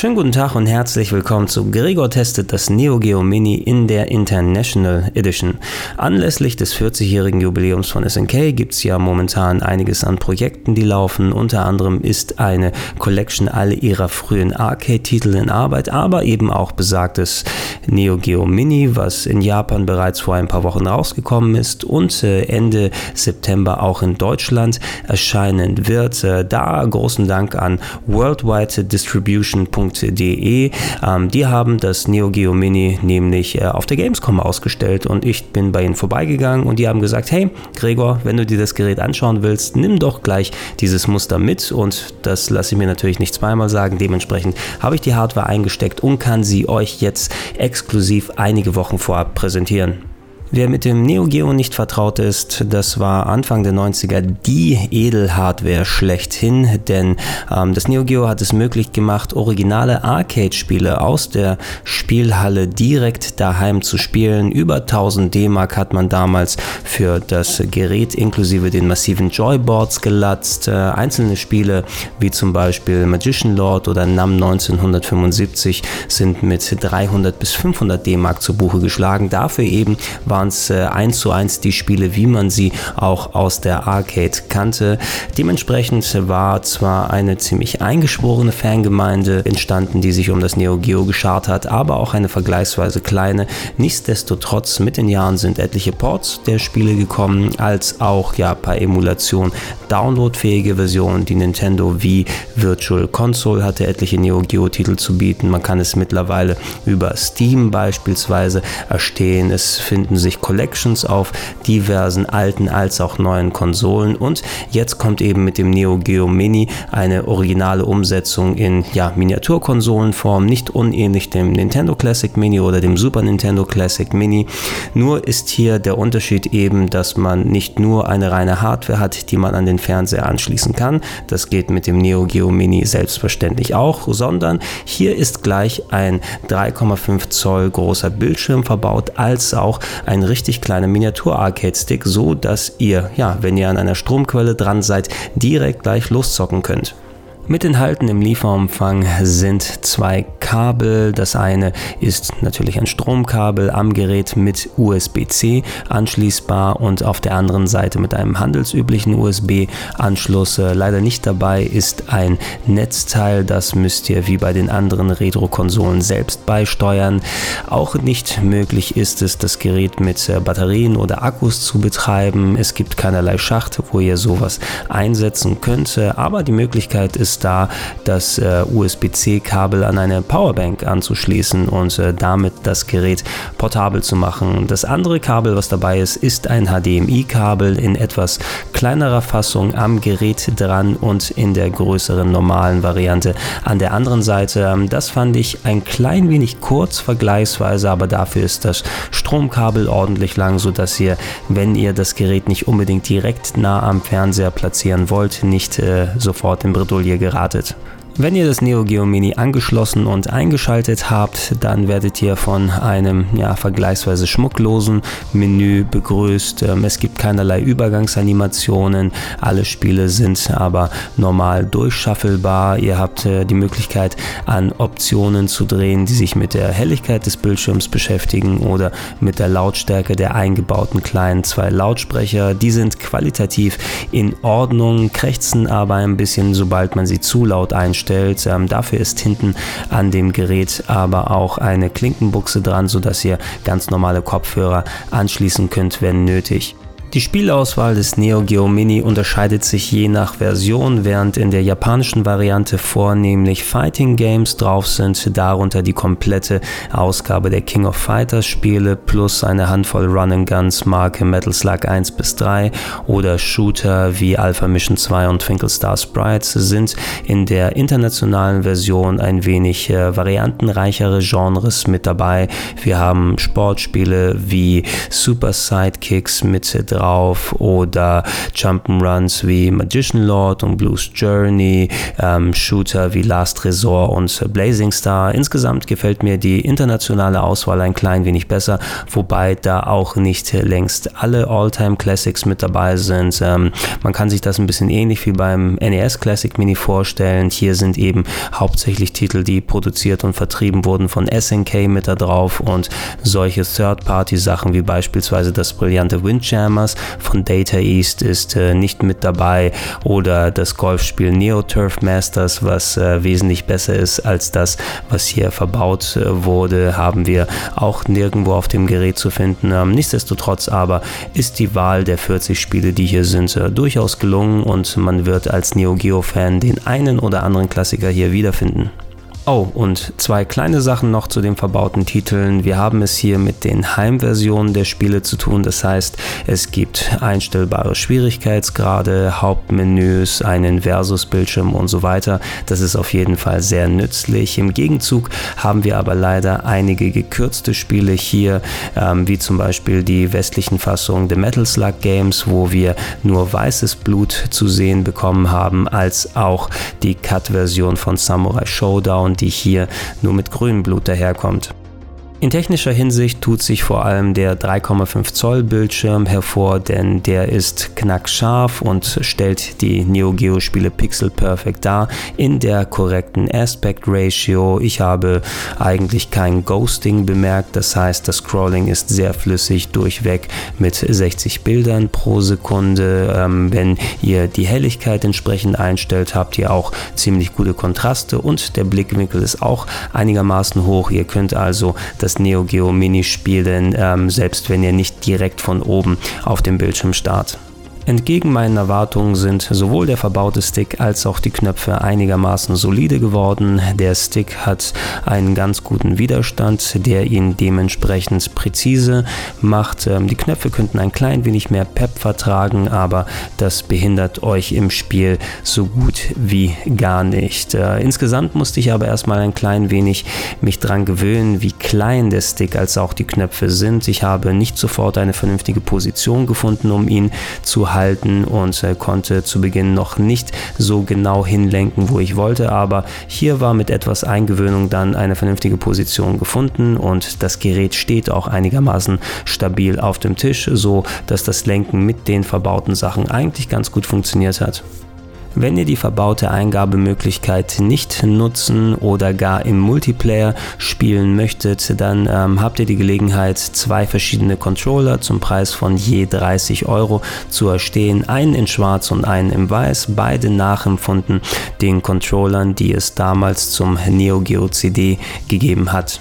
Schönen guten Tag und herzlich willkommen zu Gregor testet das Neo Geo Mini in der International Edition. Anlässlich des 40-jährigen Jubiläums von SNK gibt es ja momentan einiges an Projekten, die laufen. Unter anderem ist eine Collection all ihrer frühen Arcade-Titel in Arbeit, aber eben auch besagtes Neo Geo Mini, was in Japan bereits vor ein paar Wochen rausgekommen ist und äh, Ende September auch in Deutschland erscheinen wird. Äh, da großen Dank an Worldwide Distribution Gamescom.de. Ähm, die haben das Neo Geo Mini nämlich äh, auf der Gamescom ausgestellt und ich bin bei ihnen vorbeigegangen und die haben gesagt, hey Gregor, wenn du dir das Gerät anschauen willst, nimm doch gleich dieses Muster mit und das lasse ich mir natürlich nicht zweimal sagen. Dementsprechend habe ich die Hardware eingesteckt und kann sie euch jetzt exklusiv einige Wochen vorab präsentieren. Wer mit dem Neo Geo nicht vertraut ist, das war Anfang der 90er die Edelhardware schlechthin, denn ähm, das Neo Geo hat es möglich gemacht, originale Arcade-Spiele aus der Spielhalle direkt daheim zu spielen. Über 1000 D-Mark hat man damals für das Gerät inklusive den massiven Joyboards gelatzt. Äh, einzelne Spiele wie zum Beispiel Magician Lord oder NAM 1975 sind mit 300 bis 500 D-Mark zu Buche geschlagen. Dafür eben war waren es äh, eins zu eins die Spiele, wie man sie auch aus der Arcade kannte. Dementsprechend war zwar eine ziemlich eingeschworene Fangemeinde entstanden, die sich um das Neo Geo geschart hat, aber auch eine vergleichsweise kleine. Nichtsdestotrotz mit den Jahren sind etliche Ports der Spiele gekommen, als auch ja per Emulation downloadfähige Versionen. Die Nintendo Wii Virtual Console hatte etliche Neo Geo Titel zu bieten. Man kann es mittlerweile über Steam beispielsweise erstehen. Es finden sich sich Collections auf diversen alten als auch neuen Konsolen und jetzt kommt eben mit dem Neo Geo Mini eine originale Umsetzung in ja, Miniaturkonsolenform, nicht unähnlich dem Nintendo Classic Mini oder dem Super Nintendo Classic Mini. Nur ist hier der Unterschied eben, dass man nicht nur eine reine Hardware hat, die man an den Fernseher anschließen kann. Das geht mit dem Neo Geo Mini selbstverständlich auch, sondern hier ist gleich ein 3,5 Zoll großer Bildschirm verbaut, als auch ein ein richtig kleiner Miniatur-Arcade-Stick, so dass ihr, ja, wenn ihr an einer Stromquelle dran seid, direkt gleich loszocken könnt. Mit enthalten im Lieferumfang sind zwei Kabel. Das eine ist natürlich ein Stromkabel am Gerät mit USB-C anschließbar und auf der anderen Seite mit einem handelsüblichen USB-Anschluss. Äh, leider nicht dabei ist ein Netzteil. Das müsst ihr wie bei den anderen Retro-Konsolen selbst beisteuern. Auch nicht möglich ist es, das Gerät mit äh, Batterien oder Akkus zu betreiben. Es gibt keinerlei Schacht, wo ihr sowas einsetzen könnt. Aber die Möglichkeit ist da, das äh, USB-C-Kabel an eine Powerbank anzuschließen und äh, damit das Gerät portabel zu machen. Das andere Kabel, was dabei ist, ist ein HDMI-Kabel in etwas kleinerer Fassung am Gerät dran und in der größeren normalen Variante an der anderen Seite. Ähm, das fand ich ein klein wenig kurz vergleichsweise, aber dafür ist das Stromkabel ordentlich lang, sodass ihr, wenn ihr das Gerät nicht unbedingt direkt nah am Fernseher platzieren wollt, nicht äh, sofort in Bredouille geratet. Wenn ihr das Neo Geo Mini angeschlossen und eingeschaltet habt, dann werdet ihr von einem ja, vergleichsweise schmucklosen Menü begrüßt. Ähm, es gibt keinerlei Übergangsanimationen. Alle Spiele sind aber normal durchschaffelbar. Ihr habt äh, die Möglichkeit an Optionen zu drehen, die sich mit der Helligkeit des Bildschirms beschäftigen oder mit der Lautstärke der eingebauten kleinen zwei Lautsprecher. Die sind qualitativ in Ordnung, krächzen aber ein bisschen, sobald man sie zu laut einstellt eingestellt. Ähm, dafür ist hinten an dem Gerät aber auch eine Klinkenbuchse dran, sodass ihr ganz normale Kopfhörer anschließen könnt, wenn nötig. Die Spielauswahl des Neo Geo Mini unterscheidet sich je nach Version, während in der japanischen Variante vornehmlich Fighting Games drauf sind, darunter die komplette Ausgabe der King of Fighters Spiele plus eine Handvoll Run and Guns Marke Metal Slug 1 bis 3 oder Shooter wie Alpha Mission 2 und Twinkle Star Sprites sind in der internationalen Version ein wenig äh, variantenreichere Genres mit dabei. Wir haben Sportspiele wie Super Sidekicks mit drauf oder Jump'n'Runs wie Magician Lord und Blues Journey, ähm, Shooter wie Last Resort und Blazing Star. Insgesamt gefällt mir die internationale Auswahl ein klein wenig besser, wobei da auch nicht längst alle All-Time Classics mit dabei sind. Ähm, man kann sich das ein bisschen ähnlich wie beim NES Classic Mini vorstellen. Hier sind eben hauptsächlich Titel, die produziert und vertrieben wurden von SNK mit da drauf und solche Third-Party-Sachen wie beispielsweise das brillante Windjammers von Data East ist äh, nicht mit dabei oder das Golfspiel Neo Turf Masters, was äh, wesentlich besser ist als das, was hier verbaut äh, wurde, haben wir auch nirgendwo auf dem Gerät zu finden. Ähm, nichtsdestotrotz aber ist die Wahl der 40 Spiele, die hier sind, äh, durchaus gelungen und man wird als Neo Geo Fan den einen oder anderen Klassiker hier wiederfinden. Oh, und zwei kleine Sachen noch zu den verbauten Titeln. Wir haben es hier mit den Heimversionen der Spiele zu tun. Das heißt, es gibt einstellbare Schwierigkeitsgrade, Hauptmenüs, einen Versus-Bildschirm und so weiter. Das ist auf jeden Fall sehr nützlich. Im Gegenzug haben wir aber leider einige gekürzte Spiele hier, ähm, wie zum Beispiel die westlichen Fassungen der Metal Slug Games, wo wir nur weißes Blut zu sehen bekommen haben, als auch die Cut-Version von Samurai Showdown die hier nur mit grünem Blut daherkommt. In technischer Hinsicht tut sich vor allem der 3,5 Zoll Bildschirm hervor, denn der ist knackscharf und stellt die Neo Geo Spiele Pixel Perfect dar in der korrekten Aspect Ratio. Ich habe eigentlich kein Ghosting bemerkt, das heißt das Scrolling ist sehr flüssig durchweg mit 60 Bildern pro Sekunde. Ähm, wenn ihr die Helligkeit entsprechend einstellt, habt ihr auch ziemlich gute Kontraste und der Blickwinkel ist auch einigermaßen hoch. Ihr könnt also das das Neo Geo Mini spielen, ähm, selbst wenn ihr nicht direkt von oben auf dem Bildschirm starrt. Entgegen meinen Erwartungen sind sowohl der verbaute Stick als auch die Knöpfe einigermaßen solide geworden. Der Stick hat einen ganz guten Widerstand, der ihn dementsprechend präzise macht. Ähm, die Knöpfe könnten ein klein wenig mehr Pep vertragen, aber das behindert euch im Spiel so gut wie gar nicht. Äh, insgesamt musste ich aber erstmal ein klein wenig mich dran gewöhnen, wie klein der Stick als auch die Knöpfe sind. Ich habe nicht sofort eine vernünftige Position gefunden, um ihn zu halten und äh, konnte zu Beginn noch nicht so genau hinlenken, wo ich wollte, aber hier war mit etwas Eingewöhnung dann eine vernünftige Position gefunden und das Gerät steht auch einigermaßen stabil auf dem Tisch, so dass das Lenken mit den verbauten Sachen eigentlich ganz gut funktioniert hat. Wenn ihr die verbaute Eingabemöglichkeit nicht nutzen oder gar im Multiplayer spielen möchtet, dann ähm, habt ihr die Gelegenheit, zwei verschiedene Controller zum Preis von je 30 Euro zu erstehen. Einen in Schwarz und einen in Weiß, beide nachempfunden den Controllern, die es damals zum Neo Geo CD gegeben hat.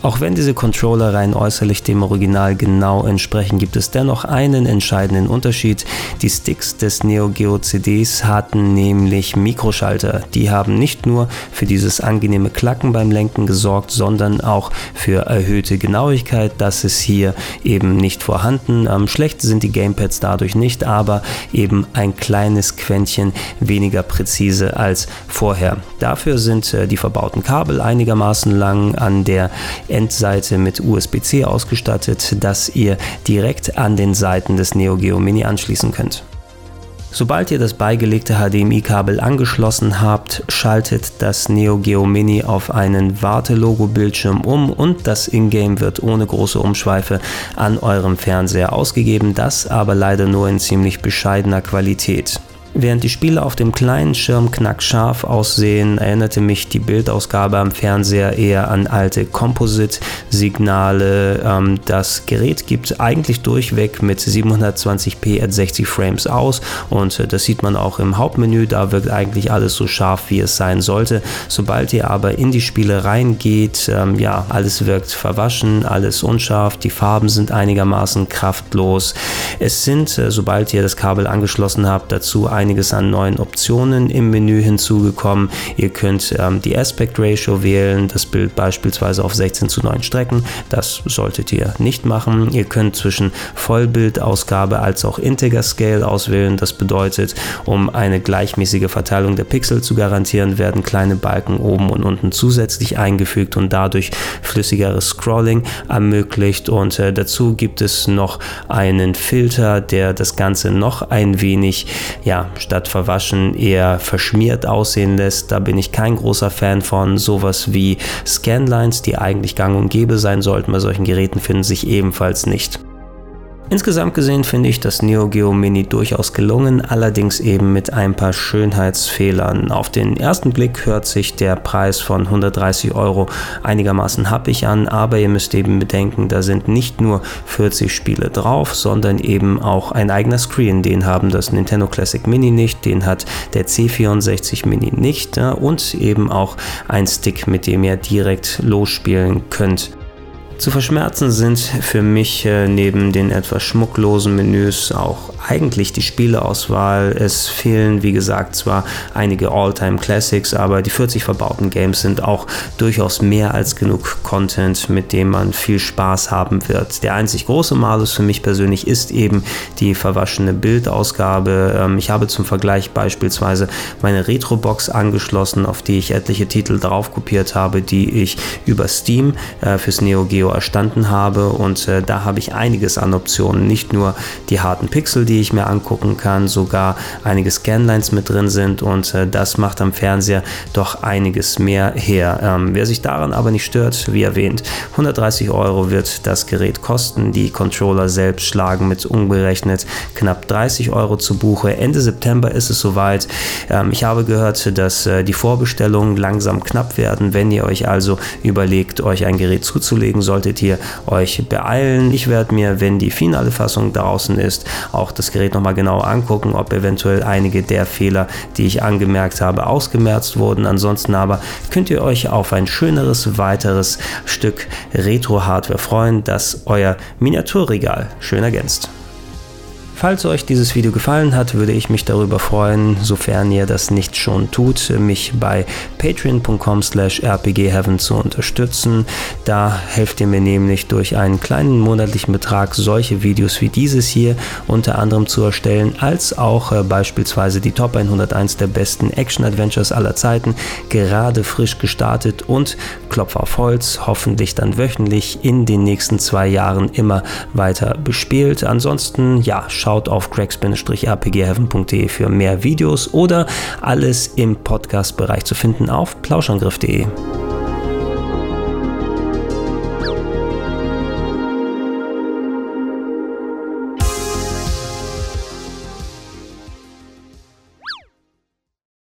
Auch wenn diese Controller rein äußerlich dem Original genau entsprechen, gibt es dennoch einen entscheidenden Unterschied. Die Sticks des Neo Geo CDs hatten nämlich Mikroschalter. Die haben nicht nur für dieses angenehme Klacken beim Lenken gesorgt, sondern auch für erhöhte Genauigkeit. Das ist hier eben nicht vorhanden. Schlecht sind die Gamepads dadurch nicht, aber eben ein kleines Quäntchen weniger präzise als vorher. Dafür sind äh, die verbauten Kabel einigermaßen lang an der Endseite mit USB-C ausgestattet, das ihr direkt an den Seiten des Neo Geo Mini anschließen könnt. Sobald ihr das beigelegte HDMI-Kabel angeschlossen habt, schaltet das Neo Geo Mini auf einen Warte-Logo-Bildschirm um und das Ingame wird ohne große Umschweife an eurem Fernseher ausgegeben, das aber leider nur in ziemlich bescheidener Qualität. Während die Spiele auf dem kleinen Schirm knackscharf aussehen, erinnerte mich die Bildausgabe am Fernseher eher an alte Composite-Signale. Ähm, das Gerät gibt eigentlich durchweg mit 720p at 60 Frames aus und das sieht man auch im Hauptmenü. Da wirkt eigentlich alles so scharf, wie es sein sollte. Sobald ihr aber in die Spiele reingeht, ähm, ja, alles wirkt verwaschen, alles unscharf, die Farben sind einigermaßen kraftlos. Es sind, äh, sobald ihr das Kabel angeschlossen habt, dazu ein einiges an neuen Optionen im Menü hinzugekommen. Ihr könnt ähm, die Aspect Ratio wählen, das Bild beispielsweise auf 16 zu 9 strecken. Das solltet ihr nicht machen. Ihr könnt zwischen Vollbildausgabe als auch Integer Scale auswählen. Das bedeutet, um eine gleichmäßige Verteilung der Pixel zu garantieren, werden kleine Balken oben und unten zusätzlich eingefügt und dadurch flüssigeres Scrolling ermöglicht. Und äh, dazu gibt es noch einen Filter, der das Ganze noch ein wenig, ja, statt verwaschen eher verschmiert aussehen lässt. Da bin ich kein großer Fan von. Sowas wie Scanlines, die eigentlich gang und gäbe sein sollten bei solchen Geräten, finden sich ebenfalls nicht. Insgesamt gesehen finde ich das Neo Geo Mini durchaus gelungen, allerdings eben mit ein paar Schönheitsfehlern. Auf den ersten Blick hört sich der Preis von 130 Euro einigermaßen happig an, aber ihr müsst eben bedenken, da sind nicht nur 40 Spiele drauf, sondern eben auch ein eigener Screen. Den haben das Nintendo Classic Mini nicht, den hat der C64 Mini nicht und eben auch ein Stick, mit dem ihr direkt losspielen könnt. Zu verschmerzen sind für mich äh, neben den etwas schmucklosen Menüs auch eigentlich die Spieleauswahl. Es fehlen, wie gesagt, zwar einige All-Time Classics, aber die 40 verbauten Games sind auch durchaus mehr als genug Content, mit dem man viel Spaß haben wird. Der einzig große Malus für mich persönlich ist eben die verwaschene Bildausgabe. Ähm, ich habe zum Vergleich beispielsweise meine Retro-Box angeschlossen, auf die ich etliche Titel drauf kopiert habe, die ich über Steam äh, fürs Neo Geo erstanden habe und äh, da habe ich einiges an Optionen. Nicht nur die harten Pixel, die ich mir angucken kann, sogar einige Scanlines mit drin sind und äh, das macht am Fernseher doch einiges mehr her. Ähm, wer sich daran aber nicht stört, wie erwähnt, 130 Euro wird das Gerät kosten. Die Controller selbst schlagen mit umgerechnet knapp 30 Euro zu Buche. Ende September ist es soweit. Ähm, ich habe gehört, dass äh, die Vorbestellungen langsam knapp werden. Wenn ihr euch also überlegt, euch ein Gerät zuzulegen, soll solltet ihr euch beeilen. Ich werde mir, wenn die finale Fassung draußen ist, auch das Gerät nochmal genau angucken, ob eventuell einige der Fehler, die ich angemerkt habe, ausgemerzt wurden. Ansonsten aber könnt ihr euch auf ein schöneres weiteres Stück Retro-Hardware freuen, das euer Miniaturregal schön ergänzt. Falls euch dieses Video gefallen hat, würde ich mich darüber freuen, sofern ihr das nicht schon tut, mich bei patreon.com slash rpgheaven zu unterstützen. Da helft ihr mir nämlich durch einen kleinen monatlichen Betrag solche Videos wie dieses hier unter anderem zu erstellen, als auch äh, beispielsweise die Top 101 der besten Action-Adventures aller Zeiten, gerade frisch gestartet und Klopf auf Holz, hoffentlich dann wöchentlich in den nächsten zwei Jahren immer weiter bespielt. Ansonsten, ja, schaut schaut auf crack-rpgheaven.de für mehr Videos oder alles im Podcast-Bereich zu finden auf plauschangriff.de.